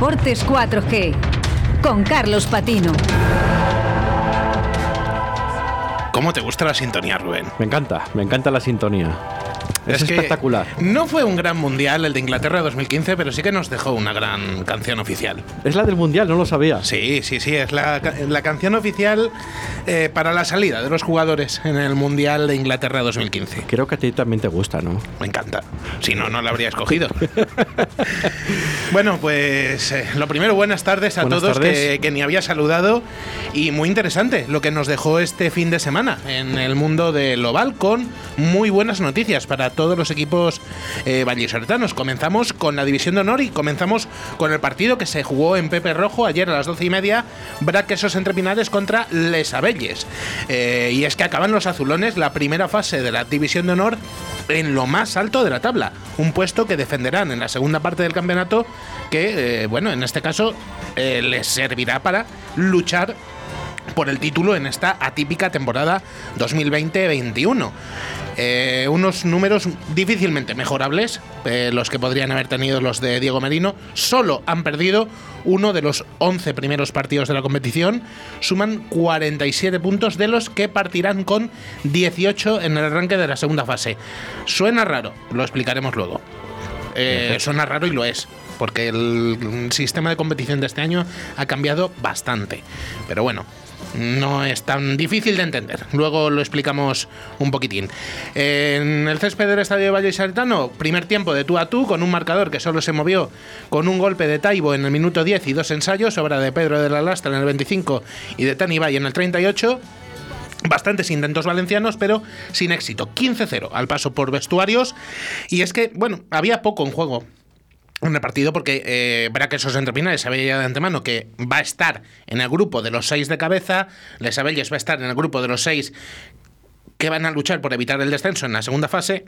Deportes 4G con Carlos Patino. ¿Cómo te gusta la sintonía, Rubén? Me encanta, me encanta la sintonía. Es, espectacular. No fue un gran mundial el de Inglaterra 2015, pero sí que nos dejó una gran canción oficial. Es la del mundial, no lo sabía. Sí, sí, sí, es la, canción oficial eh, para la salida de los jugadores en el mundial de Inglaterra 2015. Creo que a ti también te gusta, ¿no? Me encanta. Si no, no la habría escogido. bueno, pues eh, lo primero, buenas tardes a todos Que, que ni había saludado. Y muy interesante lo que nos dejó este fin de semana en el mundo del oval con muy buenas noticias para todos los equipos eh, Comenzamos con la División de Honor y comenzamos con el partido que se jugó en Pepe Rojo ayer a las doce y media, Braquesos entre Pinares contra Les Abelles. Eh, y es que acaban los azulones la primera fase de la División de Honor en lo más alto de la tabla, un puesto que defenderán en la segunda parte del campeonato que, eh, bueno, en este caso eh, les servirá para luchar por el título en esta atípica temporada 2020-21. Eh, unos números difícilmente mejorables, eh, los que podrían haber tenido los de Diego Merino. Solo han perdido uno de los 11 primeros partidos de la competición. Suman 47 puntos, de los que partirán con 18 en el arranque de la segunda fase. Suena raro, lo explicaremos luego. Eh, suena raro y lo es porque el sistema de competición de este año ha cambiado bastante. Pero bueno, no es tan difícil de entender. Luego lo explicamos un poquitín. En el césped del Estadio de Valle Saltano, primer tiempo de tú a tú, con un marcador que solo se movió con un golpe de Taibo en el minuto 10 y dos ensayos, obra de Pedro de la Lastra en el 25 y de Tani Valle en el 38. Bastantes intentos valencianos, pero sin éxito. 15-0 al paso por vestuarios. Y es que, bueno, había poco en juego en el partido porque eh, Braquesos Entrepinares sabía ya de antemano que va a estar en el grupo de los seis de cabeza, Les Abelles va a estar en el grupo de los seis que van a luchar por evitar el descenso en la segunda fase.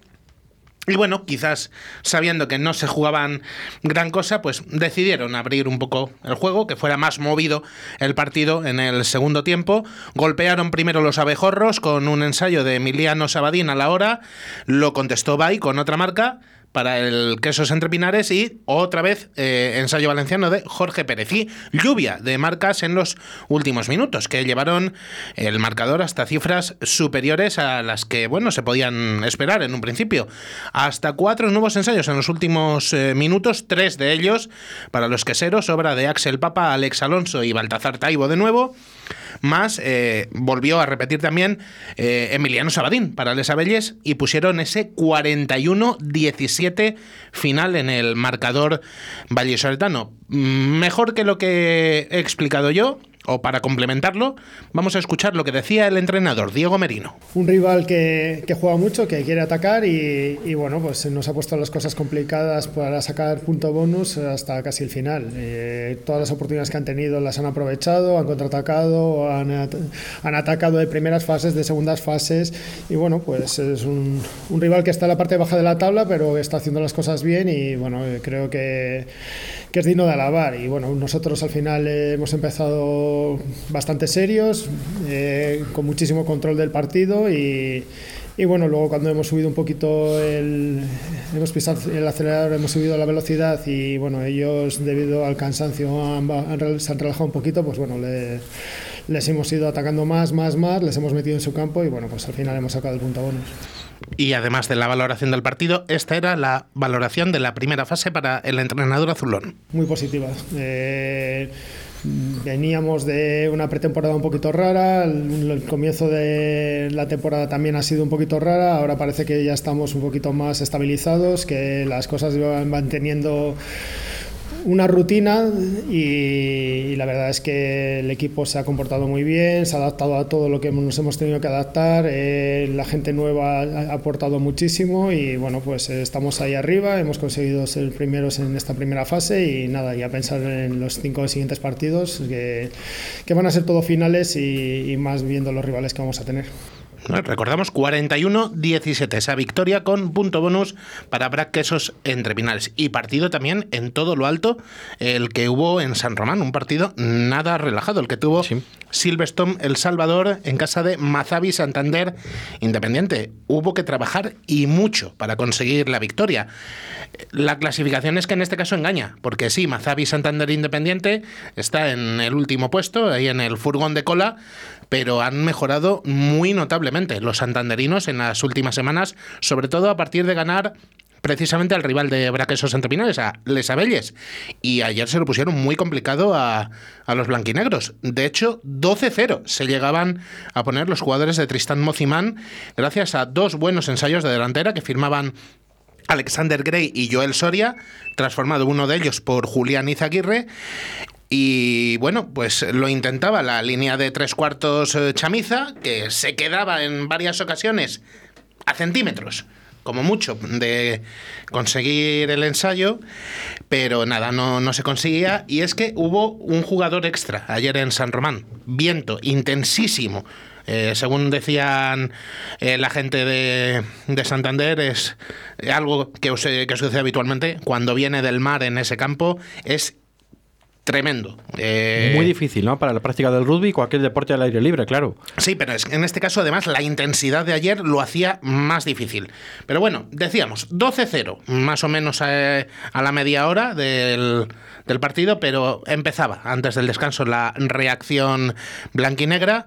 Y bueno, quizás sabiendo que no se jugaban gran cosa, pues decidieron abrir un poco el juego, que fuera más movido el partido en el segundo tiempo. Golpearon primero los abejorros con un ensayo de Emiliano Sabadín a la hora, lo contestó Bay con otra marca, para el Quesos Entre Pinares y otra vez eh, ensayo valenciano de Jorge Pérez. Y lluvia de marcas en los últimos minutos que llevaron el marcador hasta cifras superiores a las que bueno se podían esperar en un principio. Hasta cuatro nuevos ensayos en los últimos eh, minutos tres de ellos para los queseros obra de Axel Papa Alex Alonso y Baltazar Taibo de nuevo. Más eh, volvió a repetir también Emiliano Sabadín para Les Abelles y pusieron ese 41-17 final en el marcador vallesoletano. Mm, mejor que lo que he explicado yo, o para complementarlo, vamos a escuchar lo que decía el entrenador Diego Merino. Un rival que, juega mucho, que quiere atacar y, bueno, pues nos ha puesto las cosas complicadas para sacar punto bonus hasta casi el final. Eh, todas las oportunidades que han tenido las han aprovechado, han contraatacado, han, han atacado de primeras fases, de segundas fases y bueno, pues es un, un rival que está en la parte baja de la tabla, pero está haciendo las cosas bien y bueno, creo que que es digno de alabar. Y bueno, nosotros al final hemos empezado bastante serios, eh, con muchísimo control del partido y, y, bueno, luego cuando hemos subido un poquito el, hemos pisado el acelerador, hemos subido la velocidad y bueno, ellos debido al cansancio han, se han relajado un poquito, pues bueno, les hemos ido atacando más, más, más, les hemos metido en su campo y bueno, pues al final hemos sacado el punto bonus. Y además de la valoración del partido, esta era la valoración de la primera fase para el entrenador azulón. Muy positiva. Eh, veníamos de una pretemporada un poquito rara, el, comienzo de la temporada también ha sido un poquito rara, ahora parece que ya estamos un poquito más estabilizados, que las cosas van manteniendo una rutina y, la verdad es que el equipo se ha comportado muy bien, se ha adaptado a todo lo que nos hemos tenido que adaptar, eh, la gente nueva ha aportado muchísimo y bueno, pues eh, estamos ahí arriba, hemos conseguido ser primeros en esta primera fase y nada, ya pensar en los cinco siguientes partidos que, van a ser todos finales y más viendo los rivales que vamos a tener. Recordamos 41-17, esa victoria con punto bonus para Brac Quesos entre finales. Y partido también en todo lo alto, el que hubo en San Román, un partido nada relajado, el que tuvo Silverstone El Salvador en casa de Mazabi Santander Independiente. Hubo que trabajar y mucho para conseguir la victoria. La clasificación es que en este caso engaña, porque sí, Mazabi Santander Independiente está en el último puesto, ahí en el furgón de cola, pero han mejorado muy notablemente los santanderinos en las últimas semanas, sobre todo a partir de ganar precisamente al rival de Braquesos Entrepinares, a Les Abelles. Y ayer se lo pusieron muy complicado a, a los blanquinegros. De hecho, 12-0 se llegaban a poner los jugadores de Tristán Mozimán gracias a dos buenos ensayos de delantera que firmaban Alexander Gray y Joel Soria, transformado uno de ellos por Julián Izaguirre, y bueno, pues lo intentaba la línea de tres cuartos eh, chamiza, que se quedaba en varias ocasiones a centímetros, como mucho, de conseguir el ensayo, pero nada, no, no se conseguía. Y es que hubo un jugador extra ayer en San Román, viento intensísimo. Eh, según decían eh, la gente de, de, Santander, es algo que, que sucede habitualmente cuando viene del mar en ese campo, es tremendo. Eh, Muy difícil, ¿no? Para la práctica del rugby cualquier deporte al aire libre, claro. Sí, pero es, en este caso, además, la intensidad de ayer lo hacía más difícil. Pero bueno, decíamos, 12-0, más o menos a, a la media hora del, del, partido, pero empezaba antes del descanso la reacción blanquinegra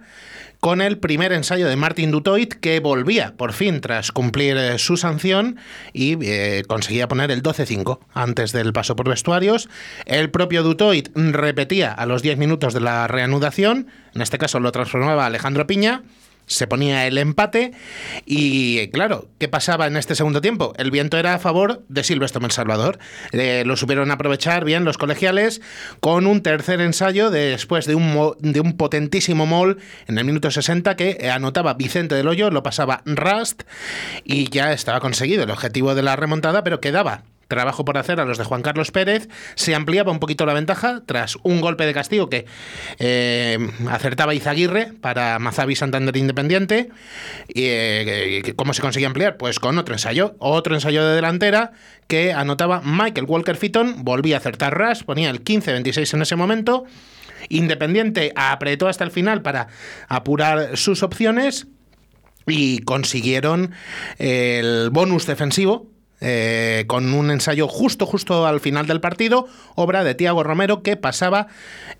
con el primer ensayo de Martin Dutoit que volvía por fin tras cumplir eh, su sanción y eh, conseguía poner el 12-5 antes del paso por vestuarios. El propio Dutoit repetía a los 10 minutos de la reanudación, en este caso lo transformaba Alejandro Piña se ponía el empate y claro, ¿qué pasaba en este segundo tiempo? El viento era a favor de Silvestre El Salvador. Eh, lo supieron aprovechar bien los colegiales con un tercer ensayo después de un, de un potentísimo mol en el minuto 60 que anotaba Vicente del Hoyo, lo pasaba Rust y ya estaba conseguido el objetivo de la remontada, pero quedaba trabajo por hacer a los de Juan Carlos Pérez, se ampliaba un poquito la ventaja tras un golpe de castigo que eh, acertaba Izaguirre para Mazabi Santander Independiente. Y, eh, ¿Cómo se conseguía ampliar? Pues con otro ensayo, otro ensayo de delantera que anotaba Michael Walker Fitton, volvía a acertar Ras, ponía el 15-26 en ese momento. Independiente apretó hasta el final para apurar sus opciones y consiguieron el bonus defensivo eh, con un ensayo justo, justo al final del partido, obra de Tiago Romero que pasaba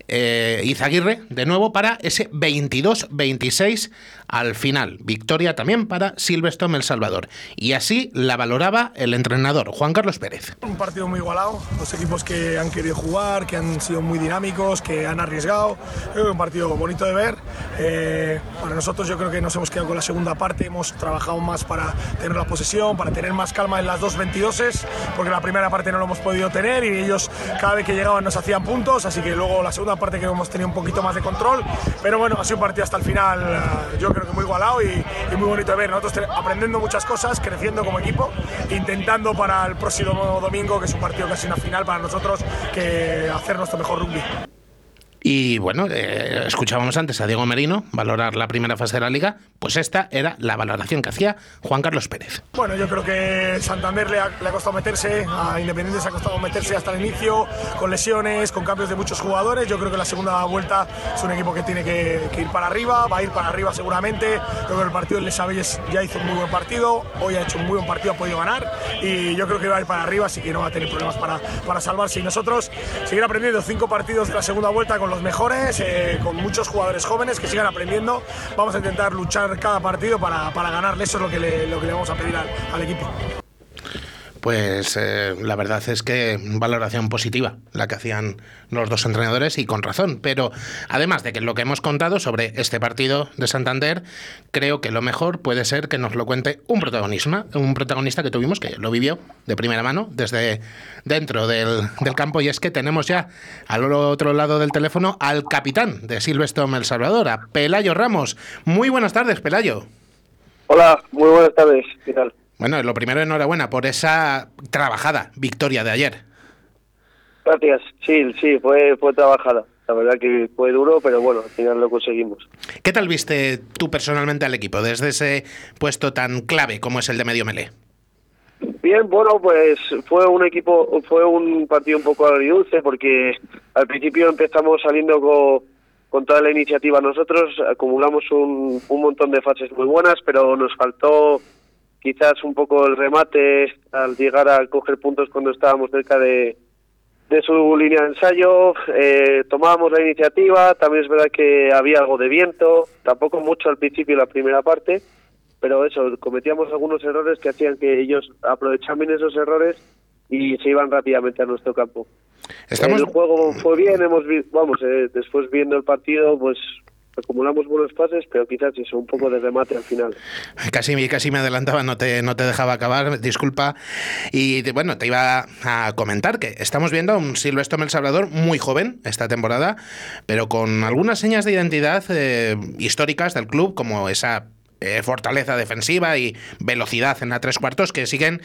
eh, Izaguirre de nuevo para ese 22-26 al final. Victoria también para Silverstone El Salvador. Y así la valoraba el entrenador Juan Carlos Pérez. Un partido muy igualado, dos equipos que han querido jugar, que han sido muy dinámicos, que han arriesgado. un partido bonito de ver. Eh, para nosotros yo creo que nos hemos quedado con la segunda parte, hemos trabajado más para tener la posesión, para tener más calma en las dos 22 porque la primera parte no lo hemos podido tener y ellos cada vez que llegaban nos hacían puntos, así que luego la segunda parte que hemos tenido un poquito más de control. Pero bueno, ha sido un partido hasta el final, eh, yo creo que muy igualado y, muy bonito de ver. Nosotros aprendiendo muchas cosas, creciendo como equipo, intentando para el próximo domingo, que es un partido casi una final para nosotros, que hacer nuestro mejor rugby. Y bueno, eh, escuchábamos antes a Diego Merino valorar la primera fase de la liga, pues esta era la valoración que hacía Juan Carlos Pérez. Bueno, yo creo que Santander le ha, costado meterse, a Independiente se ha costado meterse hasta el inicio, con lesiones, con cambios de muchos jugadores. Yo creo que la segunda vuelta es un equipo que tiene que, ir para arriba, va a ir para arriba seguramente. Creo que el partido Les Abelles ya hizo un muy buen partido, hoy ha hecho un muy buen partido, ha podido ganar y yo creo que va a ir para arriba, así que no va a tener problemas para, para salvarse. Y nosotros seguir aprendiendo cinco partidos de la segunda vuelta con los mejores, eh, con muchos jugadores jóvenes que sigan aprendiendo. Vamos a intentar luchar cada partido para, para ganarle, eso es lo que le, lo que le vamos a pedir al, al equipo. Pues eh, la verdad es que valoración positiva la que hacían los dos entrenadores y con razón. Pero además de que lo que hemos contado sobre este partido de Santander, creo que lo mejor puede ser que nos lo cuente un protagonista, un protagonista que tuvimos que lo vivió de primera mano desde dentro del, campo. Y es que tenemos ya al otro lado del teléfono al capitán de Silverstone El Salvador, a Pelayo Ramos. Muy buenas tardes, Pelayo. Hola, muy buenas tardes. Bueno, lo primero, enhorabuena por esa trabajada victoria de ayer. Gracias. Sí, sí, fue, fue trabajada. La verdad que fue duro, pero bueno, al final lo conseguimos. ¿Qué tal viste tú personalmente al equipo desde ese puesto tan clave como es el de medio melee? Bien, bueno, pues fue un equipo, fue un partido un poco agridulce porque al principio empezamos saliendo con, con toda la iniciativa nosotros, acumulamos un, un montón de fases muy buenas, pero nos faltó quizás un poco el remate al llegar a coger puntos cuando estábamos cerca de, de su línea de ensayo, eh, tomábamos la iniciativa, también es verdad que había algo de viento, tampoco mucho al principio la primera parte, pero eso, cometíamos algunos errores que hacían que ellos aprovechaban esos errores y se iban rápidamente a nuestro campo. El juego fue bien, hemos vamos, eh, después viendo el partido, pues acumulamos buenos pases, pero quizás eso, un poco de remate al final. Casi, casi me adelantaba, no te, no te dejaba acabar, disculpa. Y bueno, te iba a comentar que estamos viendo a un Silvestre Mel Salvador muy joven esta temporada, pero con algunas señas de identidad eh, históricas del club, como esa eh, fortaleza defensiva y velocidad en la tres cuartos que siguen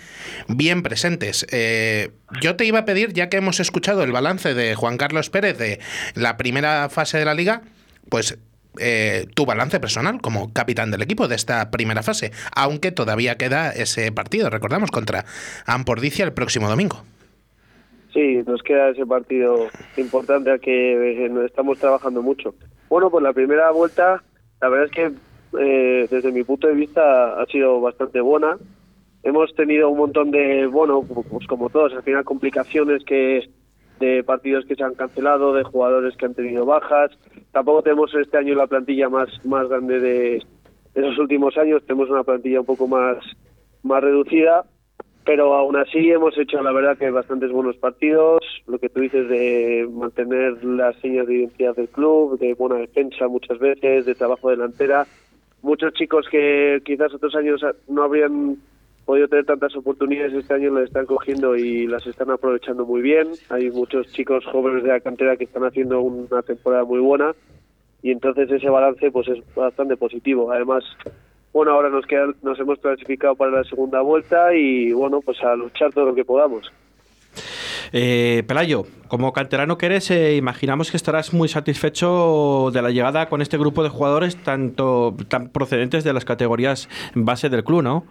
bien presentes. Eh, yo te iba a pedir, ya que hemos escuchado el balance de Juan Carlos Pérez de la primera fase de la liga, pues eh, tu balance personal como capitán del equipo de esta primera fase, aunque todavía queda ese partido, recordamos, contra Ampordicia el próximo domingo. Sí, nos queda ese partido importante al que eh, estamos trabajando mucho. Bueno, pues la primera vuelta, la verdad es que eh, desde mi punto de vista ha sido bastante buena. Hemos tenido un montón de, bueno, pues como todos, al final complicaciones que de partidos que se han cancelado, de jugadores que han tenido bajas. Tampoco tenemos este año la plantilla más, más grande de esos últimos años, tenemos una plantilla un poco más, más reducida, pero aún así hemos hecho la verdad que bastantes buenos partidos, lo que tú dices de mantener las señas de identidad del club, de buena defensa muchas veces, de trabajo delantera. Muchos chicos que quizás otros años no habrían podido tener tantas oportunidades este año las están cogiendo y las están aprovechando muy bien. Hay muchos chicos jóvenes de la cantera que están haciendo una temporada muy buena y entonces ese balance pues es bastante positivo. Además, bueno, ahora nos queda, nos hemos clasificado para la segunda vuelta y bueno, pues a luchar todo lo que podamos. Eh, Pelayo, como canterano que eres, eh, imaginamos que estarás muy satisfecho de la llegada con este grupo de jugadores tanto tan procedentes de las categorías base del club, ¿no?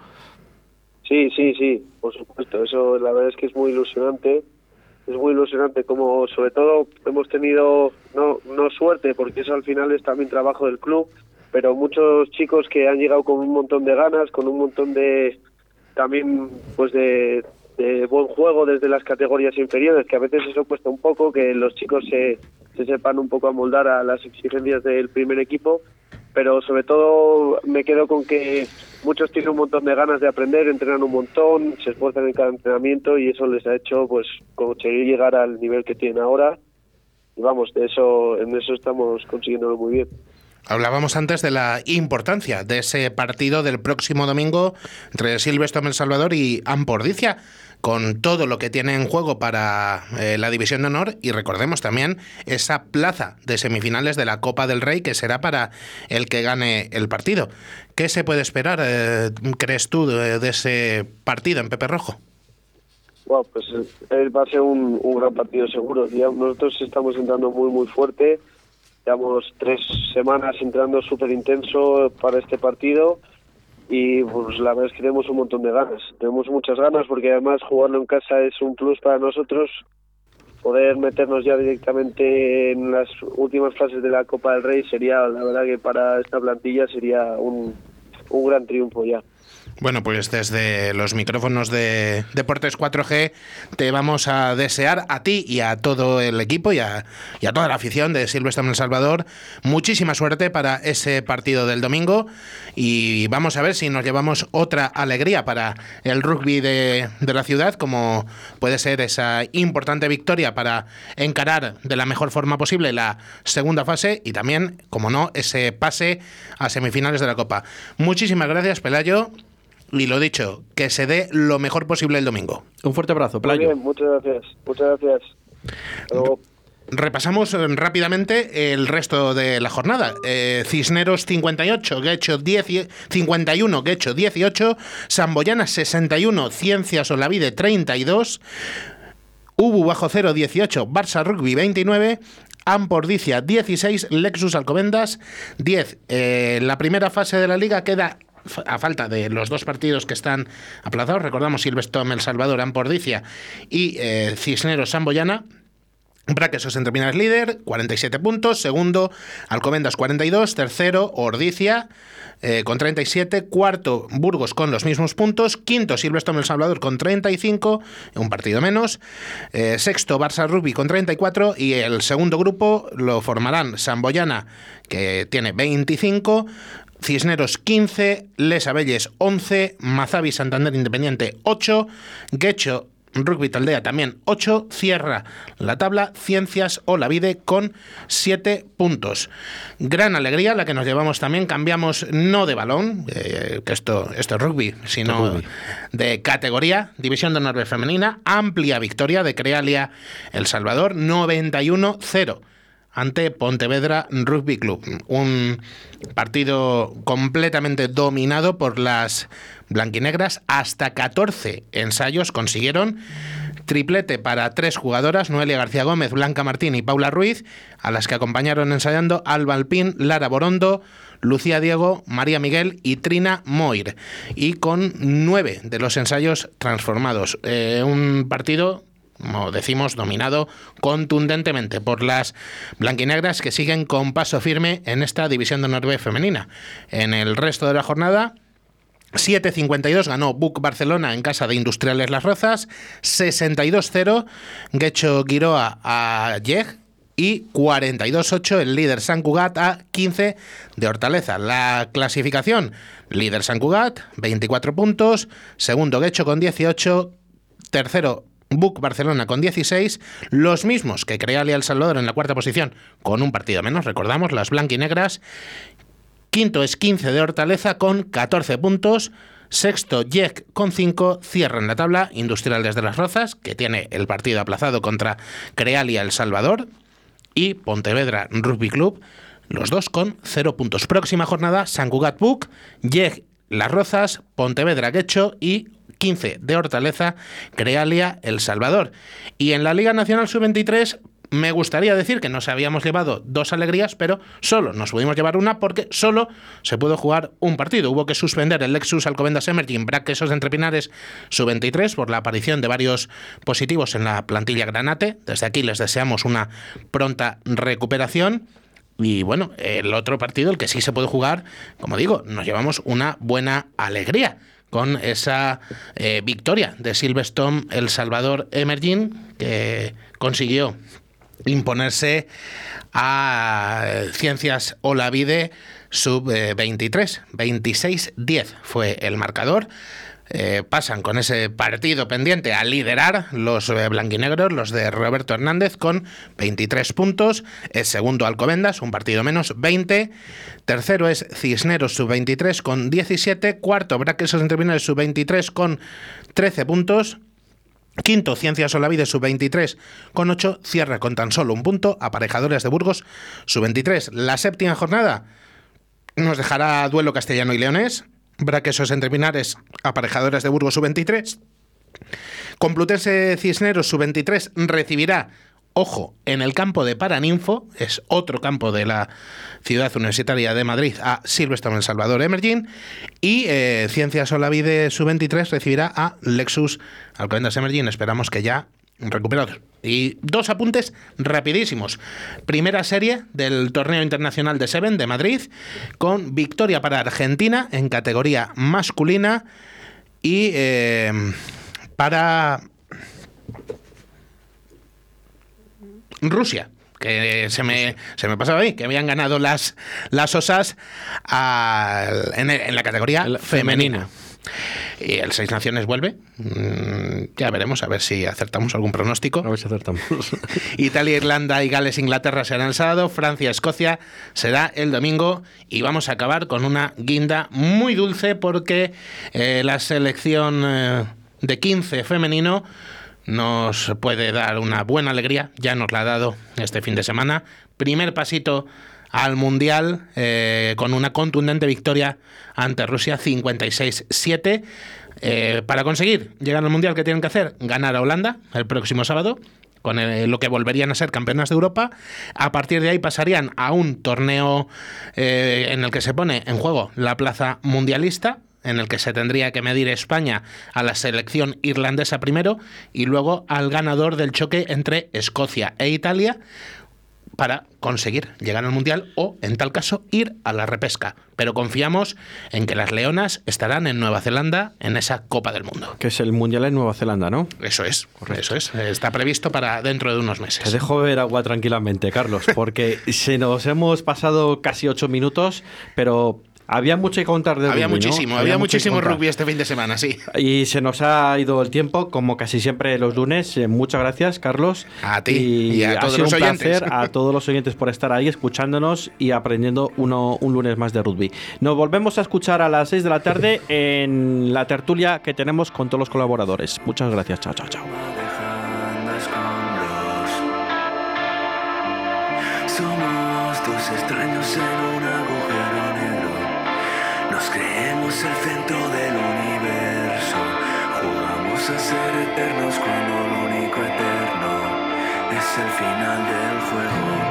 Sí, sí, sí, por supuesto. Eso la verdad es que es muy ilusionante. Es muy ilusionante como sobre todo hemos tenido no no suerte porque eso al final es también trabajo del club, pero muchos chicos que han llegado con un montón de ganas, con un montón de también pues de, buen juego desde las categorías inferiores, que a veces eso cuesta un poco que los chicos se, se sepan un poco amoldar a las exigencias del primer equipo pero sobre todo me quedo con que muchos tienen un montón de ganas de aprender, entrenan un montón, se esfuerzan en cada entrenamiento y eso les ha hecho pues conseguir llegar al nivel que tienen ahora. Y vamos, de eso en eso estamos consiguiéndolo muy bien. Hablábamos antes de la importancia de ese partido del próximo domingo entre Silvestre El Salvador y Ampordicia con todo lo que tiene en juego para eh, la División de Honor y recordemos también esa plaza de semifinales de la Copa del Rey que será para el que gane el partido. ¿Qué se puede esperar, eh, crees tú, de, ese partido en Pepe Rojo? Bueno, pues eh, va a ser un, un gran partido seguro. nosotros estamos entrando muy, muy fuerte. Llevamos tres semanas entrando súper intenso para este partido y pues la verdad es que tenemos un montón de ganas. Tenemos muchas ganas porque además jugarlo en casa es un plus para nosotros. Poder meternos ya directamente en las últimas fases de la Copa del Rey sería, la verdad que para esta plantilla sería un, un gran triunfo ya. Bueno, pues desde los micrófonos de Deportes 4G te vamos a desear a ti y a todo el equipo y a, toda la afición de Silvestre en El Salvador muchísima suerte para ese partido del domingo y vamos a ver si nos llevamos otra alegría para el rugby de, de la ciudad como puede ser esa importante victoria para encarar de la mejor forma posible la segunda fase y también, como no, ese pase a semifinales de la Copa. Muchísimas gracias, Pelayo. Y lo dicho, que se dé lo mejor posible el domingo. Un fuerte abrazo, Playo. bien, muchas gracias. Muchas gracias. Repasamos eh, rápidamente el resto de la jornada. Eh, Cisneros 58, Guecho 10, 51, Guecho 18, Samboyana 61, Ciencias Olavide 32. Ubu bajo 0 18, Barça Rugby 29, Ampordicia 16, Lexus Alcobendas 10. Eh, la primera fase de la liga queda a falta de los dos partidos que están aplazados, recordamos Silvestre El Salvador, Ampordicia y eh, Cisneros Samboyana. Braquesos entre líder, 47 puntos. Segundo, Alcobendas 42. Tercero, Ordicia eh, con 37. Cuarto, Burgos con los mismos puntos. Quinto, Silvestre El Salvador con 35, un partido menos. Eh, sexto, Barça Rugby con 34. Y el segundo grupo lo formarán Samboyana, que tiene 25. Cisneros 15, Les Abelles 11, Mazavi Santander Independiente 8, Guecho Rugby Taldea también 8, cierra la tabla Ciencias o la Vide con 7 puntos. Gran alegría la que nos llevamos también, cambiamos no de balón, eh, que esto, esto es rugby, sino de categoría, División de Honor Femenina, amplia victoria de Crealia El Salvador, 91-0 ante Pontevedra Rugby Club. Un partido completamente dominado por las blanquinegras. Hasta 14 ensayos consiguieron. Triplete para tres jugadoras, Noelia García Gómez, Blanca Martín y Paula Ruiz, a las que acompañaron ensayando Alba Alpín, Lara Borondo, Lucía Diego, María Miguel y Trina Moir. Y con nueve de los ensayos transformados. Eh, un partido como decimos, dominado contundentemente por las blanquinegras que siguen con paso firme en esta división de honor femenina. En el resto de la jornada, 7.52 ganó Buc Barcelona en casa de Industriales Las Rozas, 62-0 Guecho Giroa a Yeg y 42-8 el líder San Cugat a 15 de Hortaleza. La clasificación, líder San Cugat, 24 puntos, segundo Guecho con 18, tercero Buc Barcelona con 16, los mismos que Crealia El Salvador en la cuarta posición con un partido menos, recordamos, las blanquinegras. Quinto es 15 de Hortaleza con 14 puntos. Sexto, Jack con 5. Cierra en la tabla Industriales de las Rozas, que tiene el partido aplazado contra Crealia El Salvador. Y Pontevedra Rugby Club, los dos con 0 puntos. Próxima jornada, San Cugat Buc, Jack Las Rozas, Pontevedra Guecho y 15 de Hortaleza, Crealia, El Salvador. Y en la Liga Nacional Sub-23 me gustaría decir que nos habíamos llevado dos alegrías, pero solo nos pudimos llevar una porque solo se pudo jugar un partido. Hubo que suspender el Lexus Alcobendas Emerging Braquesos de Entrepinares sub-23 por la aparición de varios positivos en la plantilla Granate. Desde aquí les deseamos una pronta recuperación. Y bueno, el otro partido, el que sí se puede jugar, como digo, nos una buena alegría con esa eh, victoria de Silverstone El Salvador Emerging, que consiguió imponerse a Ciencias Olavide sub 23, 26-10 fue el marcador. Eh, pasan con ese partido pendiente a liderar los eh, blanquinegros, los de Roberto Hernández, con 23 puntos. Es segundo Alcobendas, un partido menos, 20. Tercero es Cisneros, sub-23, con 17. Cuarto, Braquesos Entrevinales, sub-23, con 13 puntos. Quinto, Ciencias Olavide, sub-23, con 8. Cierra con tan solo un punto. Aparejadores de Burgos, sub-23. La séptima jornada nos dejará duelo castellano y leonés. Braquesos entre Pinares, aparejadores de Burgos sub-23. Complutense Cisneros sub-23 recibirá, ojo, en el campo de Paraninfo, es otro campo de la ciudad universitaria de Madrid, a Silvestre en Salvador Emerging. Y eh, Ciencias Olavide sub-23 recibirá a Lexus Alcobendas Emerging. Esperamos que ya recuperados. Y dos apuntes rapidísimos. Primera serie del torneo internacional de Seven de Madrid, con victoria para Argentina en categoría masculina y eh, para Rusia que se me, se me pasaba ahí, que habían ganado las, las osas en, la categoría femenina. Y el Seis Naciones vuelve. Mm, ya veremos, a ver si acertamos algún pronóstico. A ver si acertamos. Italia, Irlanda y Gales, Inglaterra serán el sábado. Francia, Escocia será el domingo. Y vamos a acabar con una guinda muy dulce porque eh, la selección eh, de 15 femenino nos puede dar una buena alegría. Ya nos la ha dado este fin de semana. Primer pasito al Mundial eh, con una contundente victoria ante Rusia 56-7. Eh, para conseguir llegar al Mundial, ¿qué tienen que hacer? Ganar a Holanda el próximo sábado con lo que volverían a ser campeonas de Europa. A partir de ahí pasarían a un torneo eh, en el que se pone en juego la plaza mundialista, en el que se tendría que medir España a la selección irlandesa primero y luego al ganador del choque entre Escocia e Italia para conseguir llegar al Mundial o, en tal caso, ir a la repesca. Pero confiamos en que las Leonas estarán en Nueva Zelanda en esa Copa del Mundo. Que es el Mundial en Nueva Zelanda, ¿no? Eso es, eso es. Está previsto para dentro de unos meses. Te dejo beber agua tranquilamente, Carlos, porque se nos hemos pasado casi ocho minutos, pero había mucho que contar de había Muchísimo, había, muchísimo rugby este fin de semana, sí. Y se nos ha ido el tiempo, como casi siempre los lunes. Eh, muchas gracias, Carlos. A ti y, a todos los oyentes. a todos los oyentes por estar ahí, escuchándonos y aprendiendo uno, un lunes más de rugby. Nos volvemos a escuchar a las 6 de la tarde en la tertulia que tenemos con todos los colaboradores. Muchas gracias. Chao, chao, chao. Somos dos extraños en el centro del universo. Jugamos a ser eternos cuando lo único eterno es el final del juego.